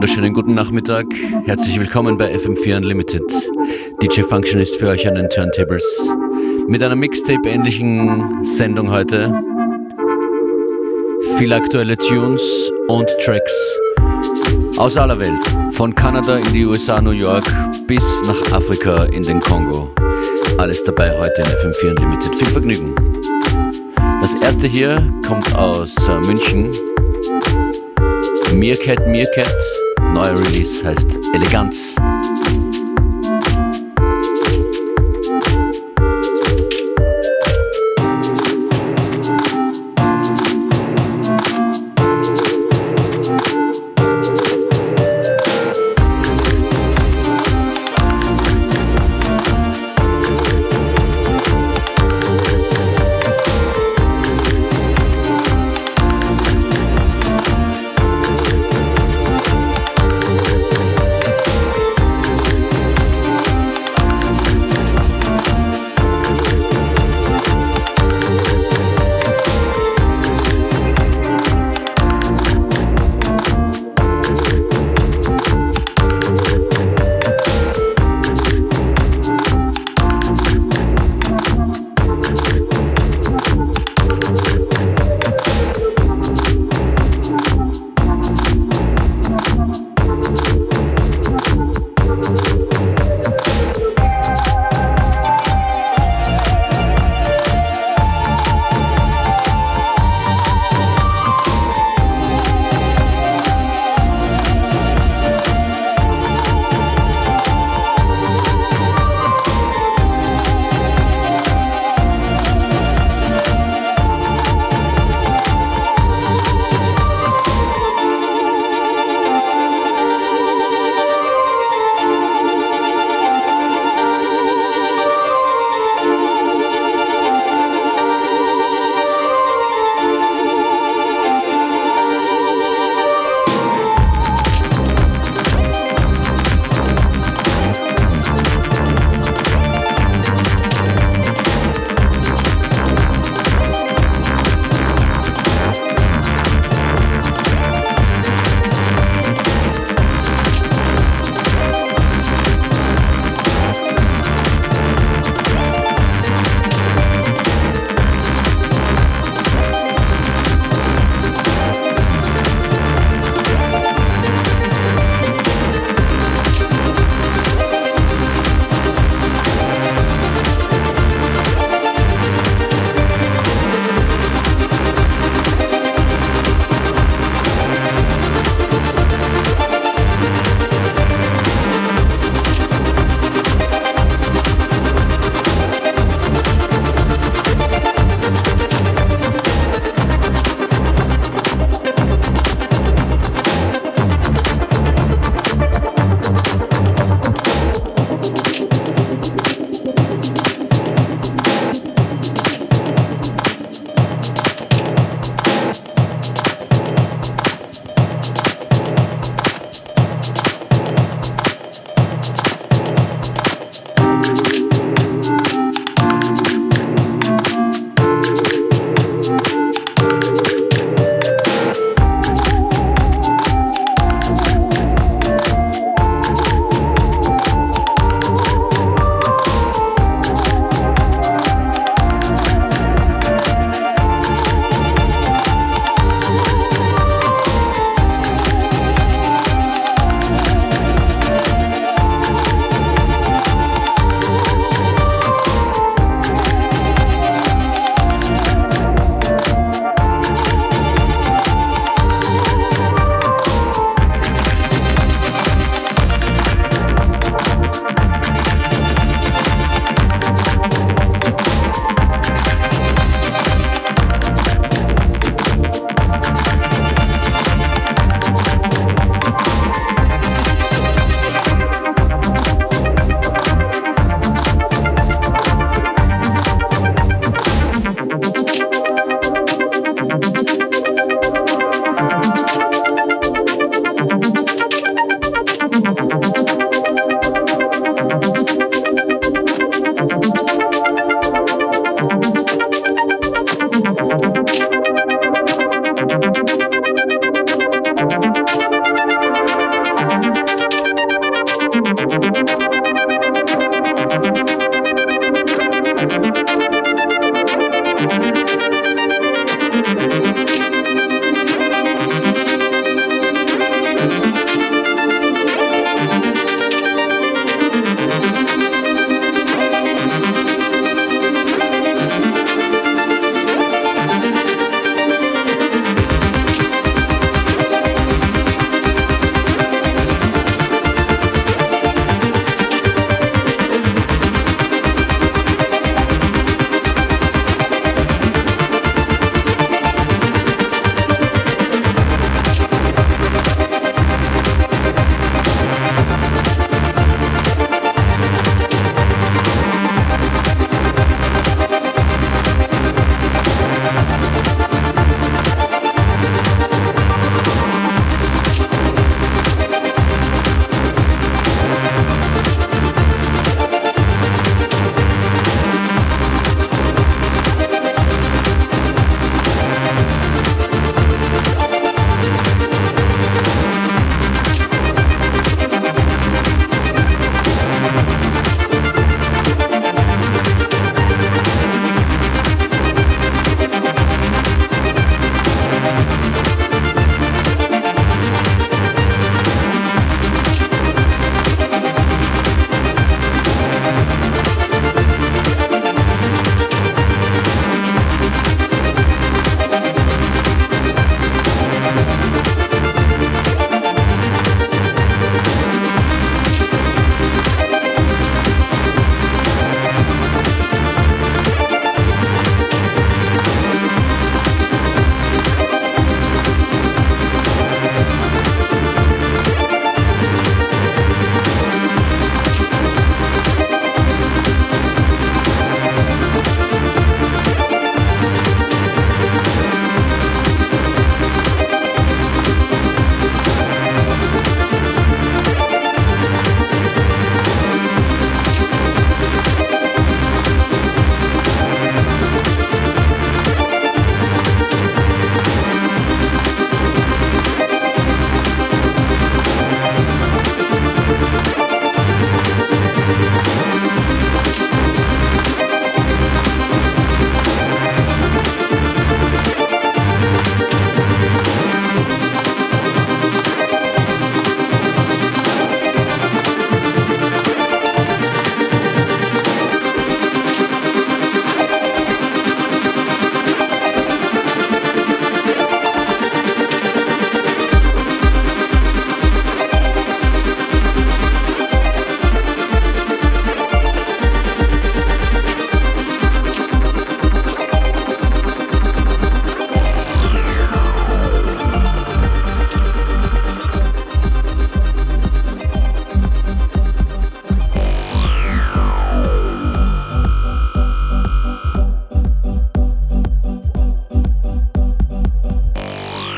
wunderschönen guten Nachmittag. Herzlich willkommen bei FM4 Unlimited. DJ Function ist für euch an den Turntables. Mit einer Mixtape-ähnlichen Sendung heute. Viele aktuelle Tunes und Tracks aus aller Welt. Von Kanada in die USA, New York bis nach Afrika in den Kongo. Alles dabei heute in FM4 Unlimited. Viel Vergnügen. Das erste hier kommt aus äh, München. Meerkat Meerkat. Neuer Release heißt Eleganz.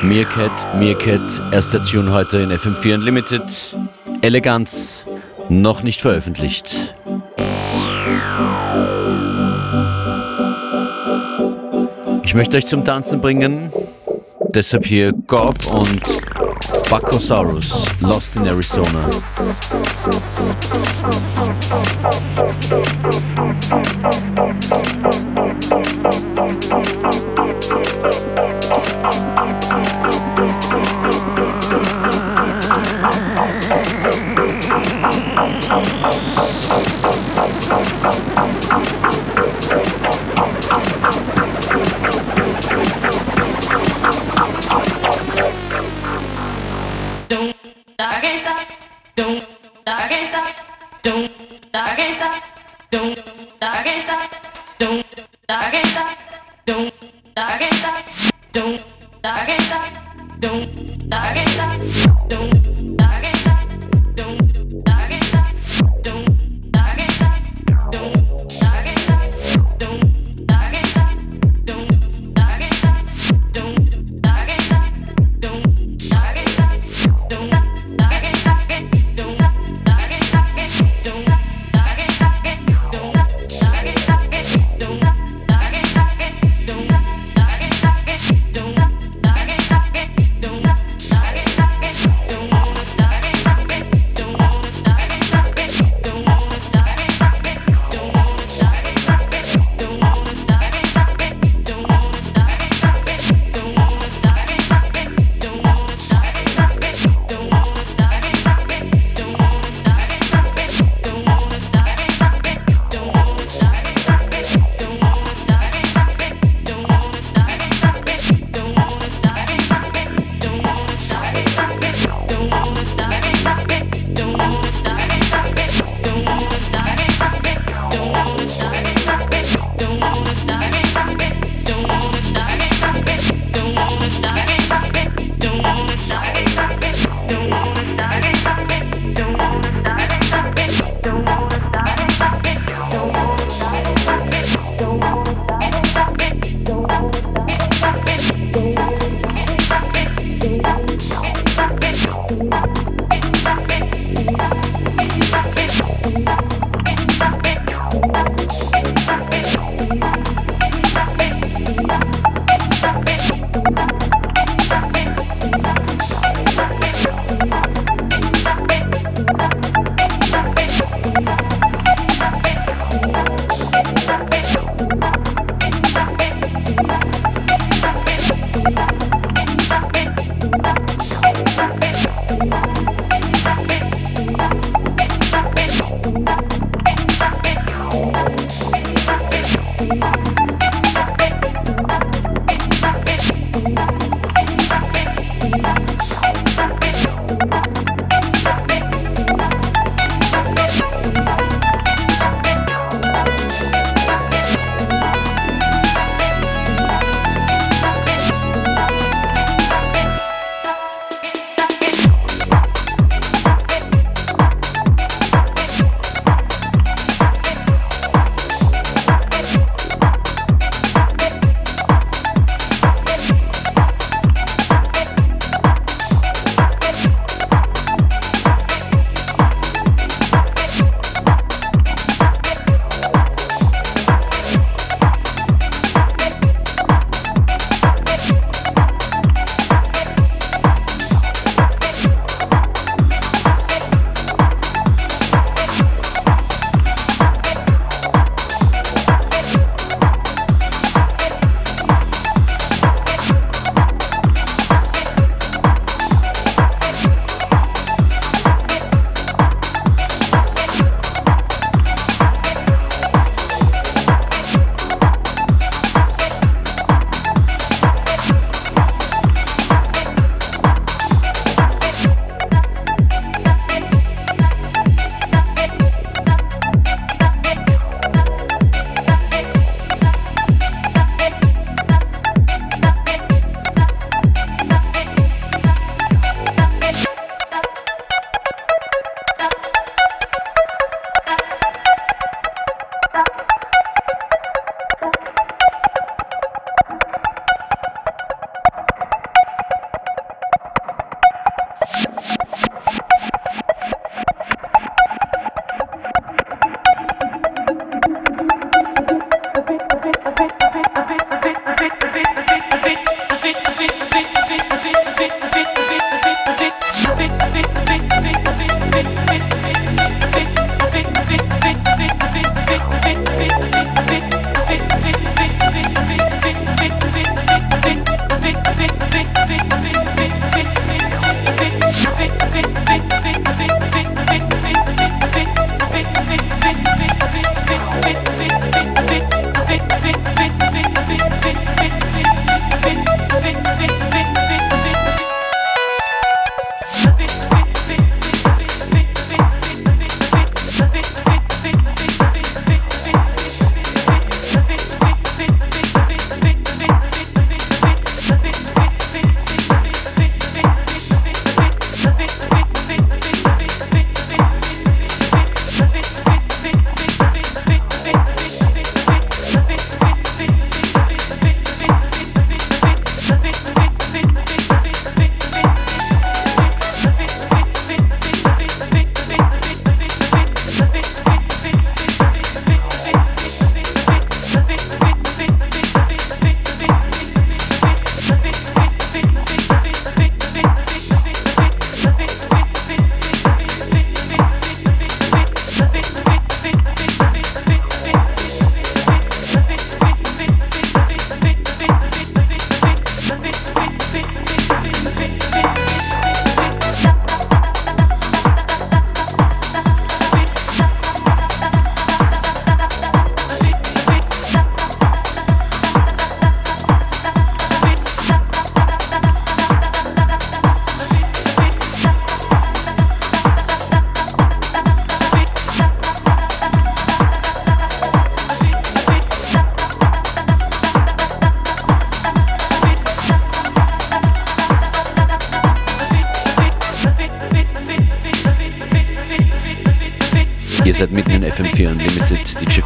Meerkat, Meerkat, erster Tune heute in FM4 Unlimited. Eleganz, noch nicht veröffentlicht. Ich möchte euch zum Tanzen bringen, deshalb hier Gob und Bacosaurus, Lost in Arizona.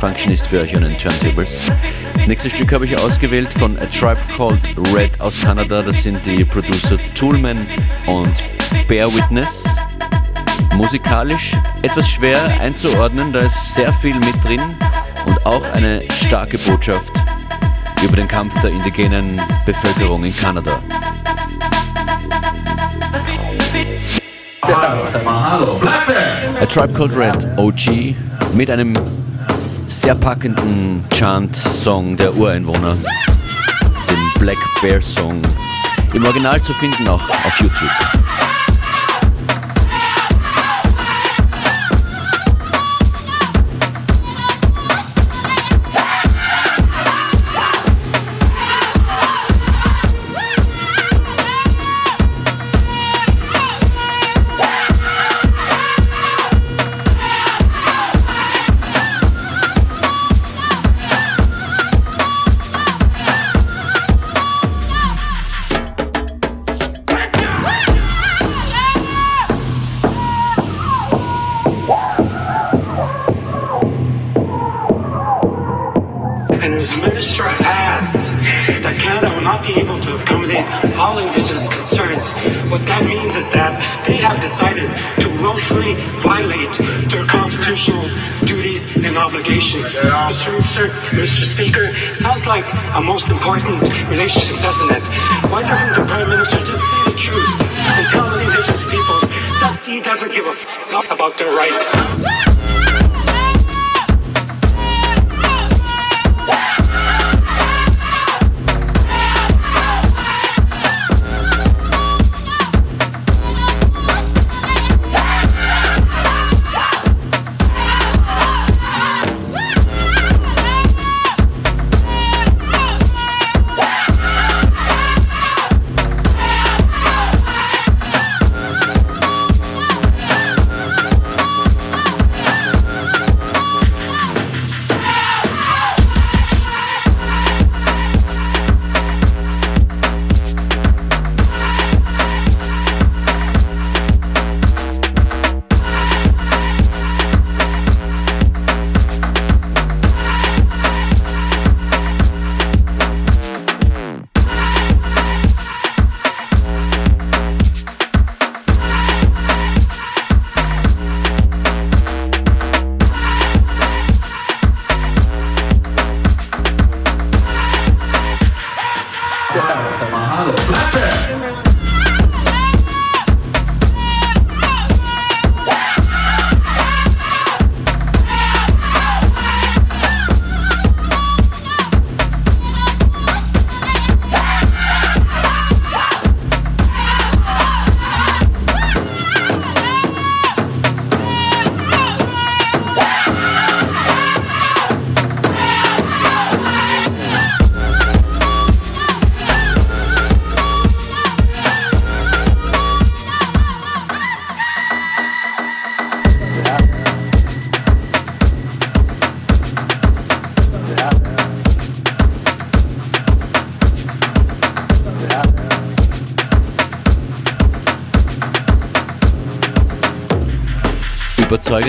Unlimited. DJ Function ist für euch an den Turntables. Das nächste Stück habe ich ausgewählt von A Tribe Called Red aus Kanada. Das sind die Producer Toolman und Bear Witness. Musikalisch etwas schwer einzuordnen, da ist sehr viel mit drin und auch eine starke Botschaft über den Kampf der indigenen Bevölkerung in Kanada. A Tribe Called Red, OG, mit einem sehr packenden Chant-Song der Ureinwohner, den Black Bear Song, im Original zu finden auch auf YouTube. this minister adds that Canada will not be able to accommodate all Indigenous concerns. What that means is that they have decided to willfully violate their constitutional duties and obligations. Mr. Minister, Mr. Speaker, sounds like a most important relationship, doesn't it? Why doesn't the Prime Minister just say the truth and tell the Indigenous peoples that he doesn't give a f about their rights?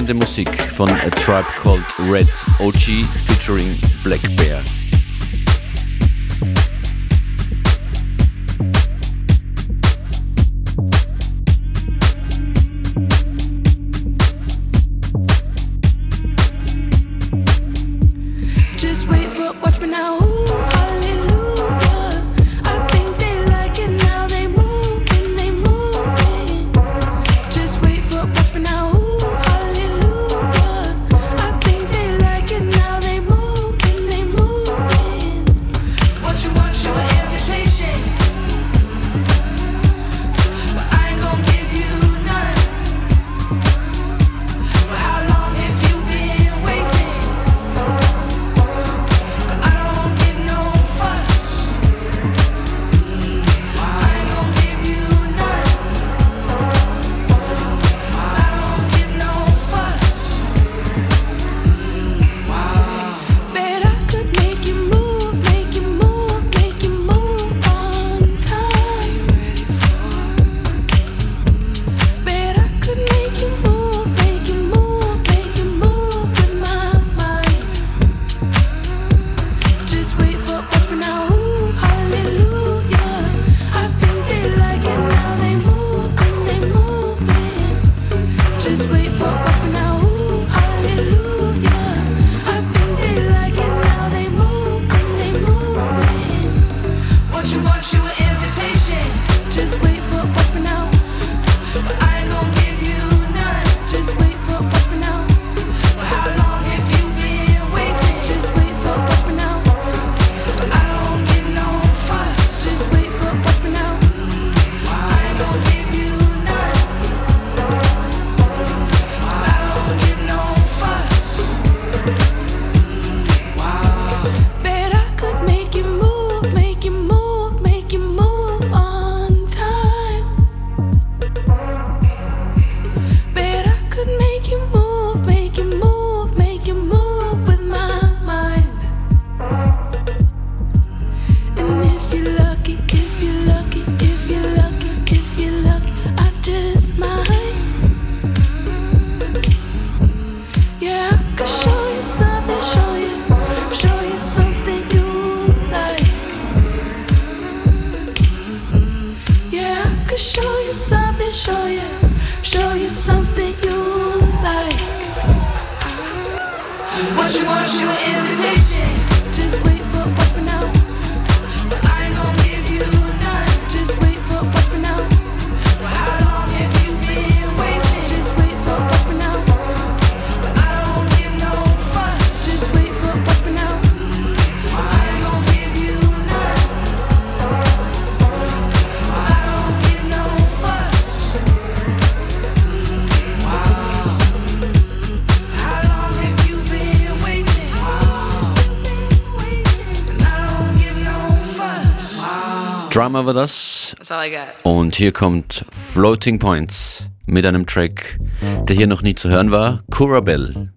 Überzeugende Musik von A Tribe Called Red OG featuring Black Bear. War das. Und hier kommt Floating Points mit einem Track, der hier noch nie zu hören war, Kurabell.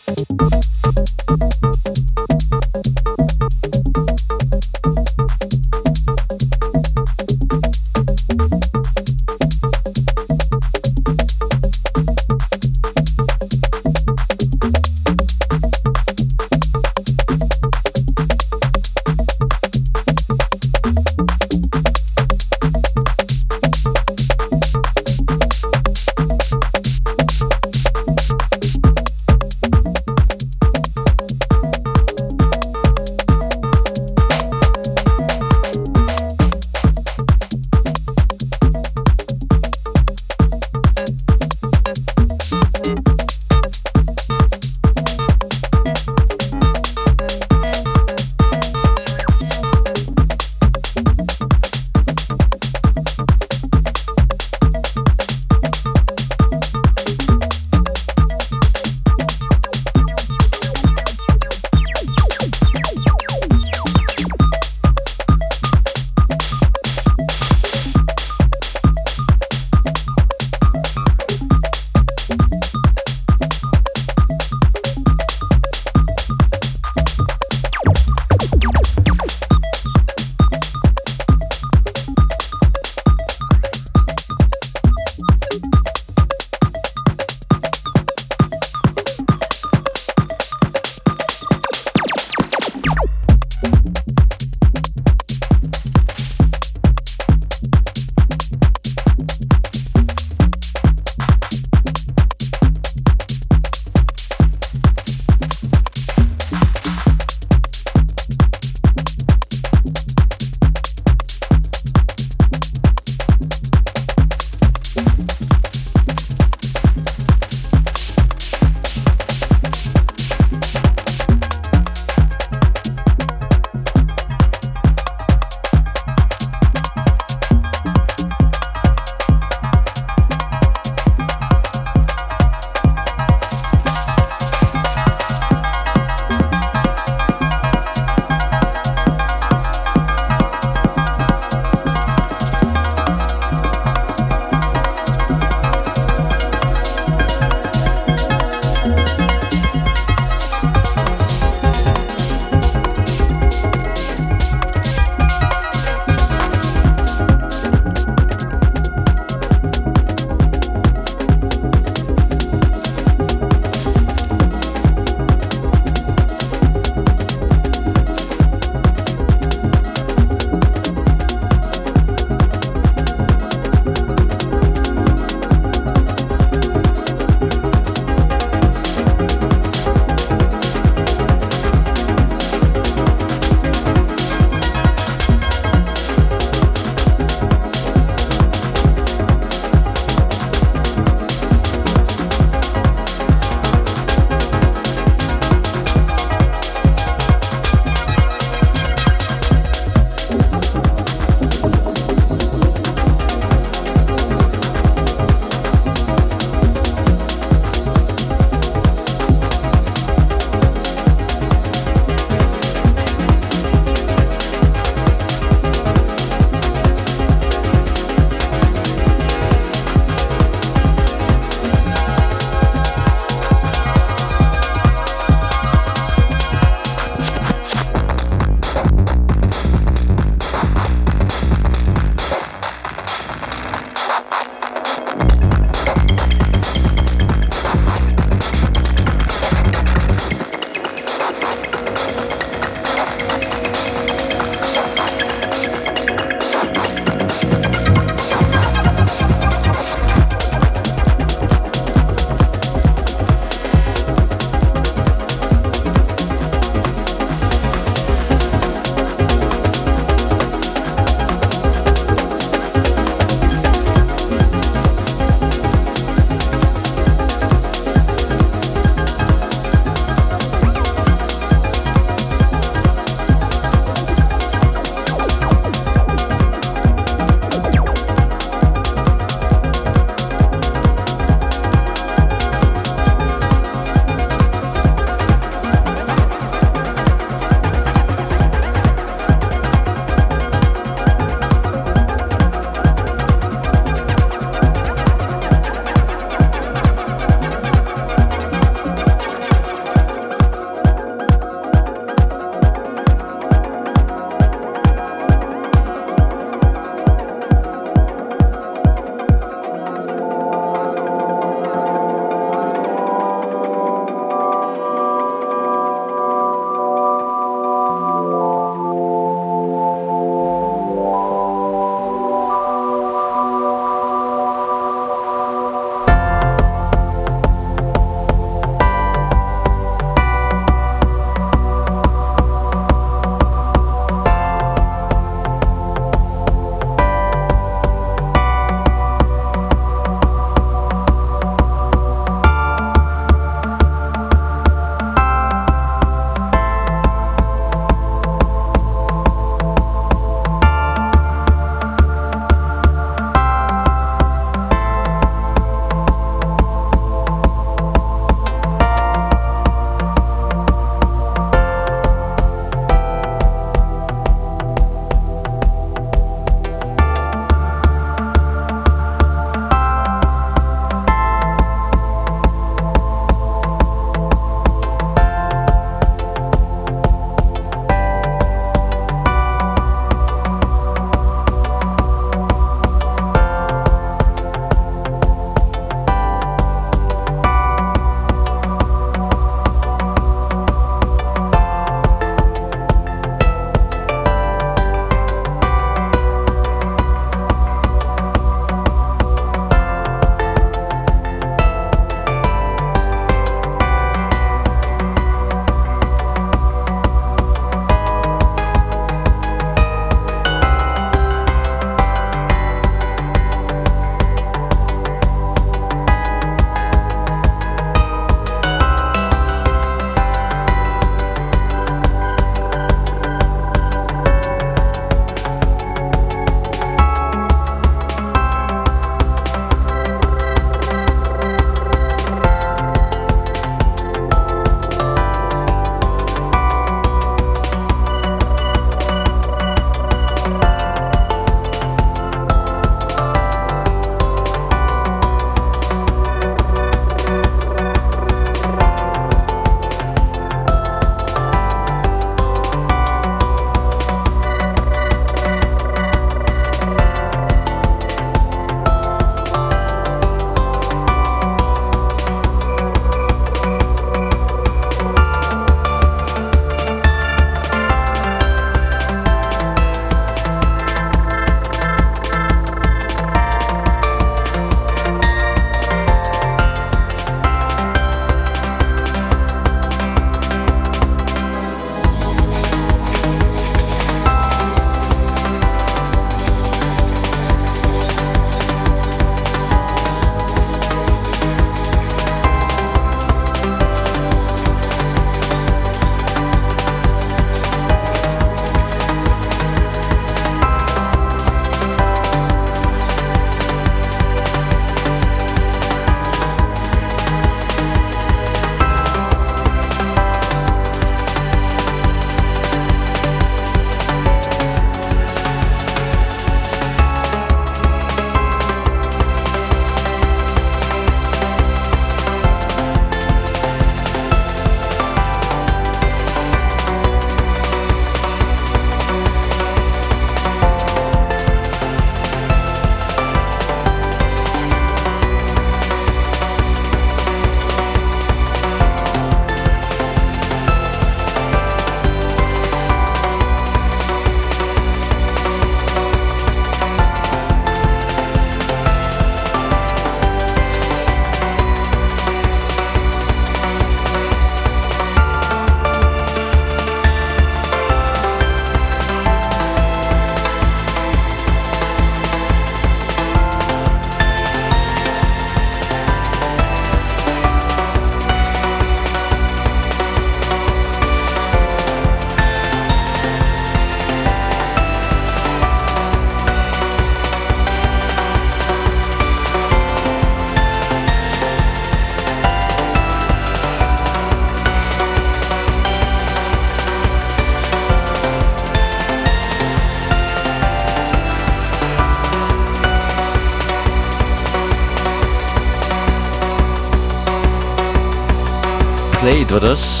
War das,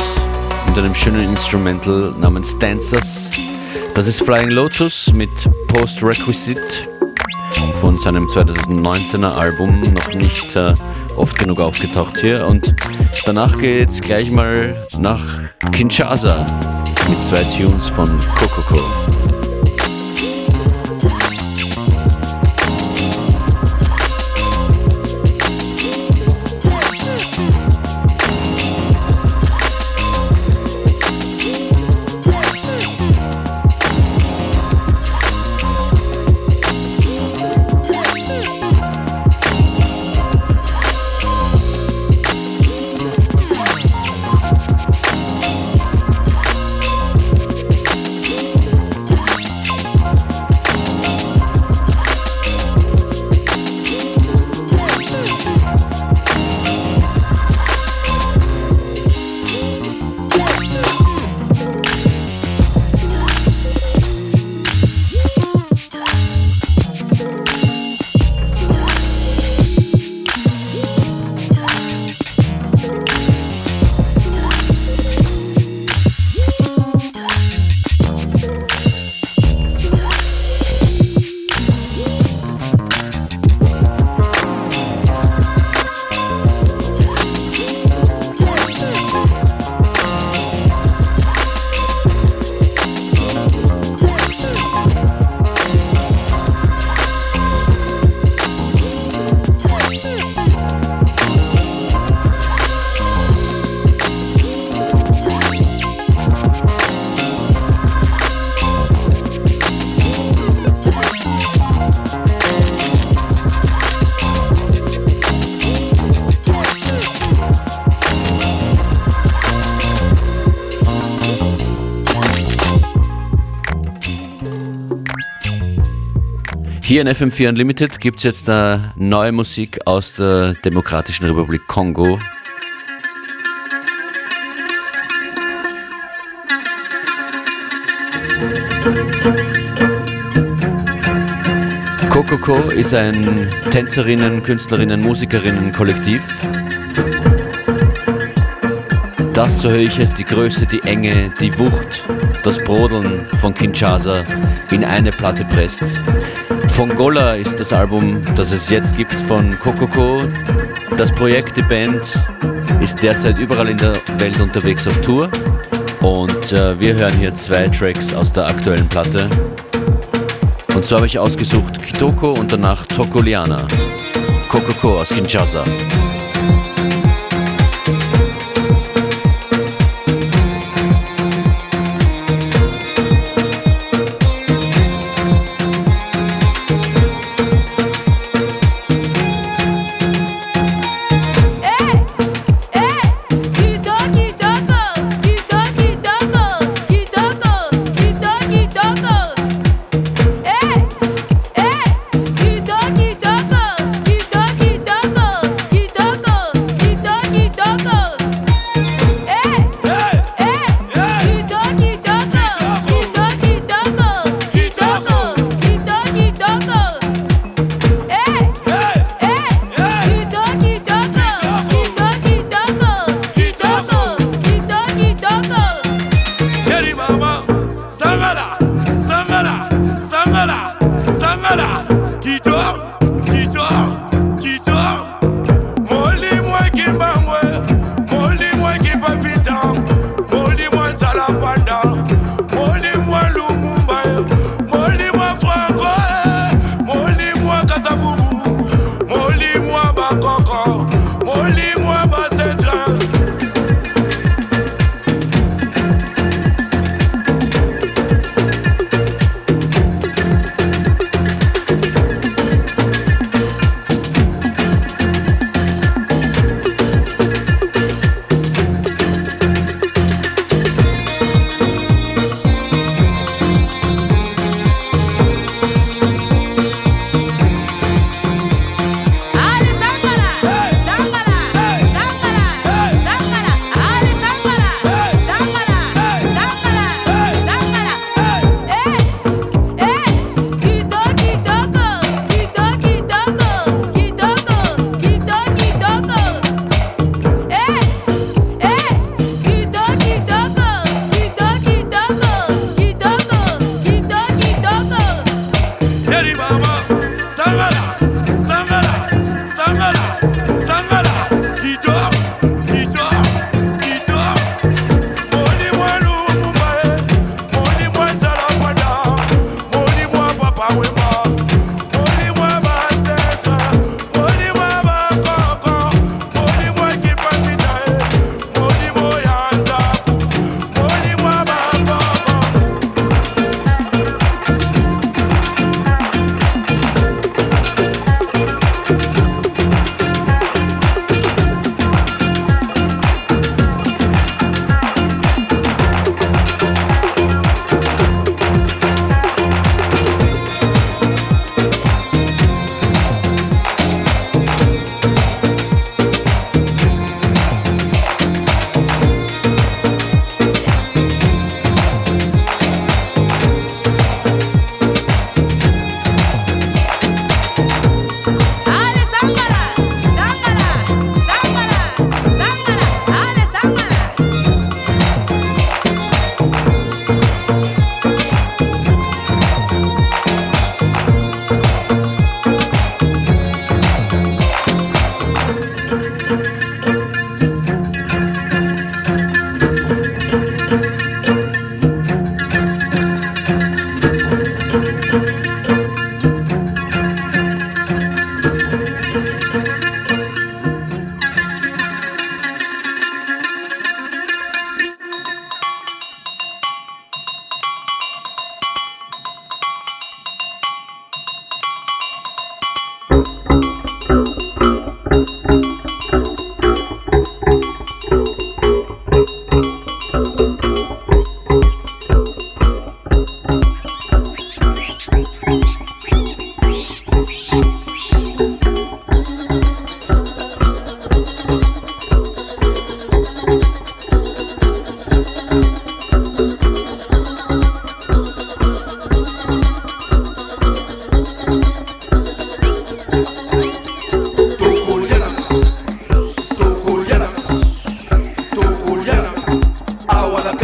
mit einem schönen Instrumental namens Dancers. Das ist Flying Lotus mit Post Requisite von seinem 2019er Album, noch nicht äh, oft genug aufgetaucht hier. Und danach geht's gleich mal nach Kinshasa mit zwei Tunes von Kokoko. Hier in FM4 Unlimited gibt es jetzt äh, neue Musik aus der Demokratischen Republik Kongo. Kokoko ist ein Tänzerinnen, Künstlerinnen, Musikerinnen Kollektiv. Das, so höre ich es, die Größe, die Enge, die Wucht, das Brodeln von Kinshasa in eine Platte presst. Von Gola ist das Album, das es jetzt gibt, von Kokoko. Das Projekt, die Band, ist derzeit überall in der Welt unterwegs auf Tour. Und äh, wir hören hier zwei Tracks aus der aktuellen Platte. Und so habe ich ausgesucht Kitoko und danach Tokoliana. Kokoko aus Kinshasa.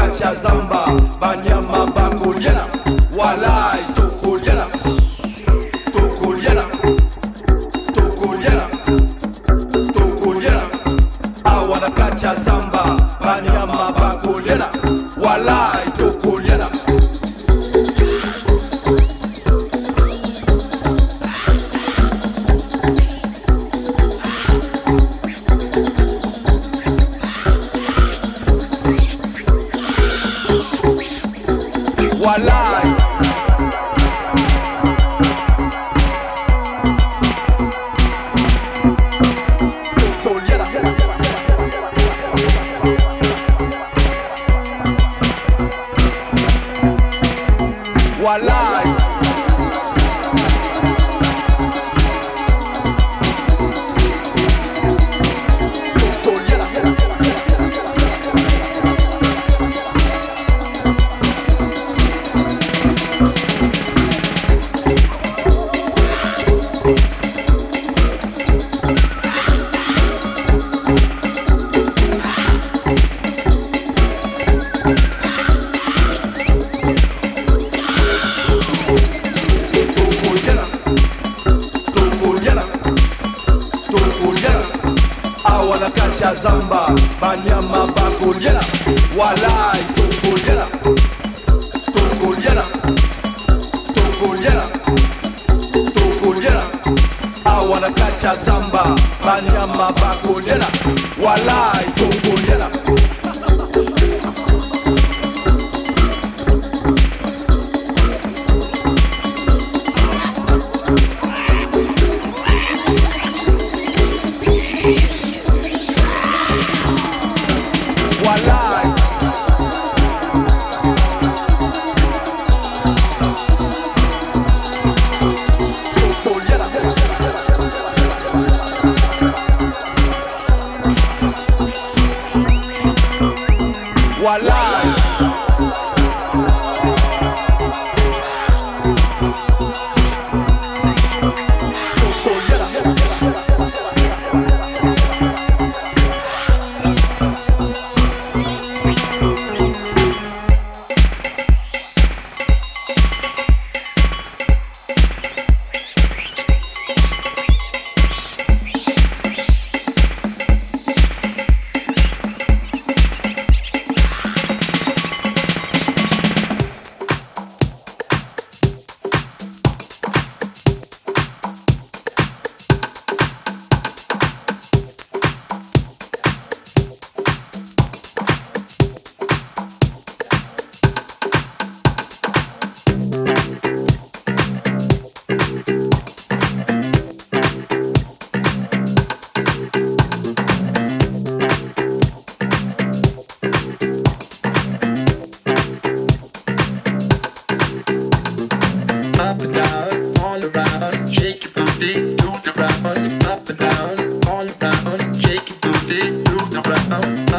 Kachazamba, banyama bakulyana wala right now.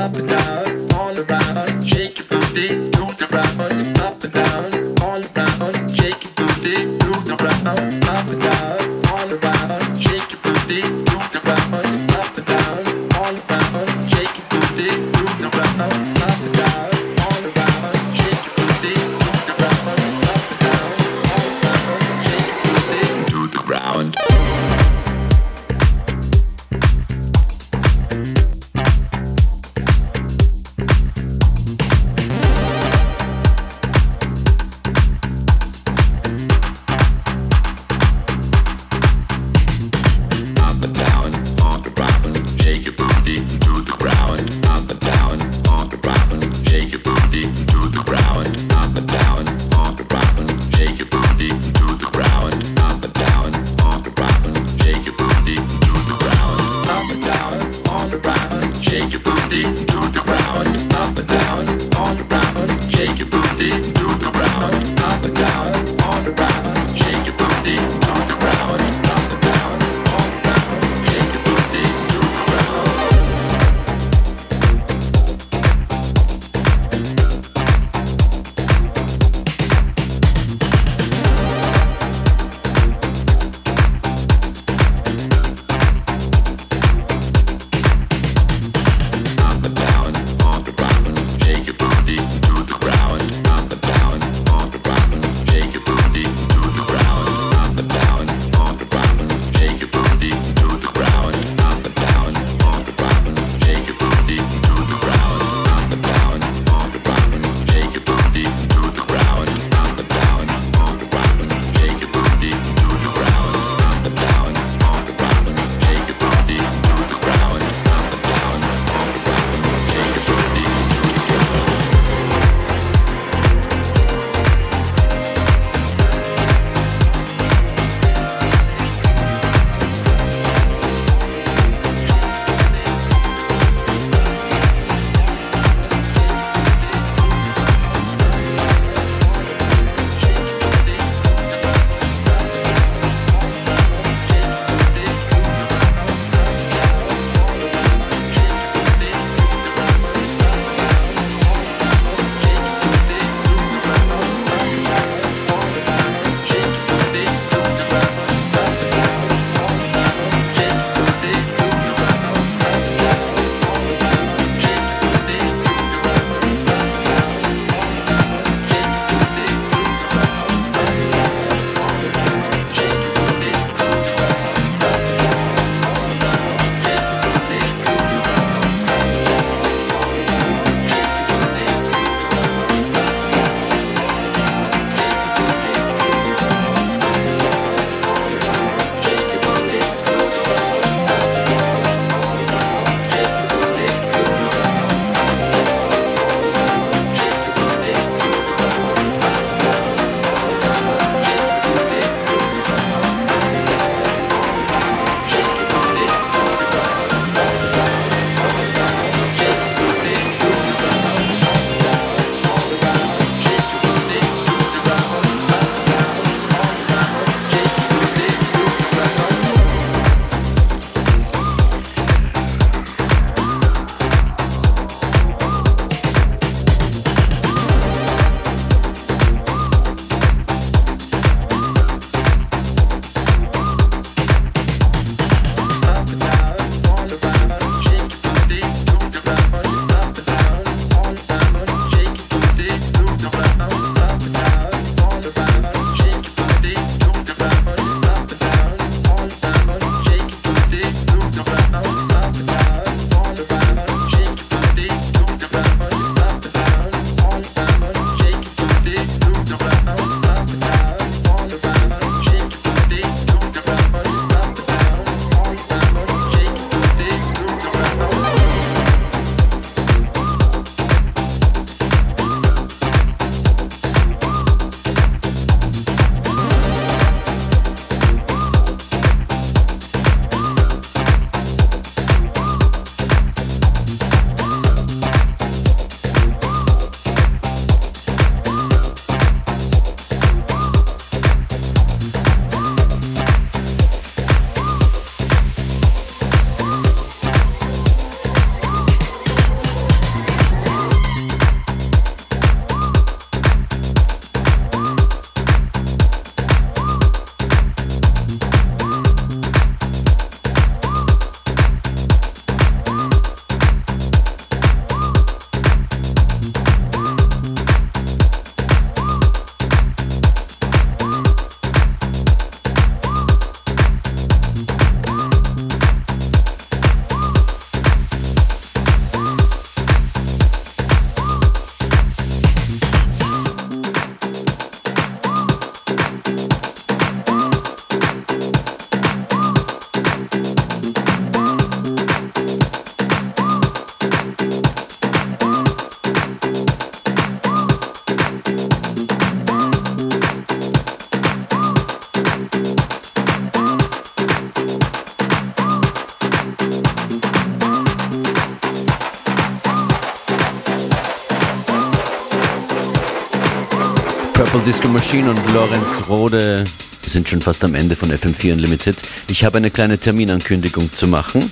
Machine und Lorenz Rode sind schon fast am Ende von FM4 Unlimited. Ich habe eine kleine Terminankündigung zu machen.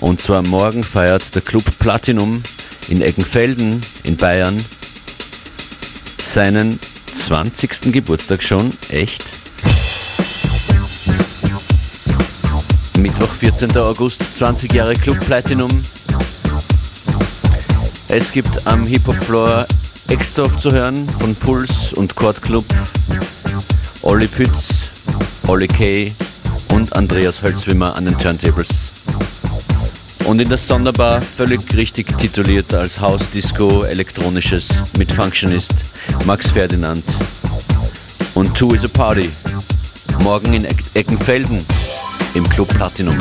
Und zwar morgen feiert der Club Platinum in Eggenfelden in Bayern seinen 20. Geburtstag schon. Echt? Mittwoch, 14. August, 20 Jahre Club Platinum. Es gibt am Hip-Hop-Floor Extra zu hören von Puls und Chord Club, Olli Pütz, Olli Kay und Andreas Hölzwimmer an den Turntables. Und in der Sonderbar völlig richtig tituliert als House Disco Elektronisches mit Functionist Max Ferdinand. Und Two is a Party. Morgen in Eckenfelden im Club Platinum.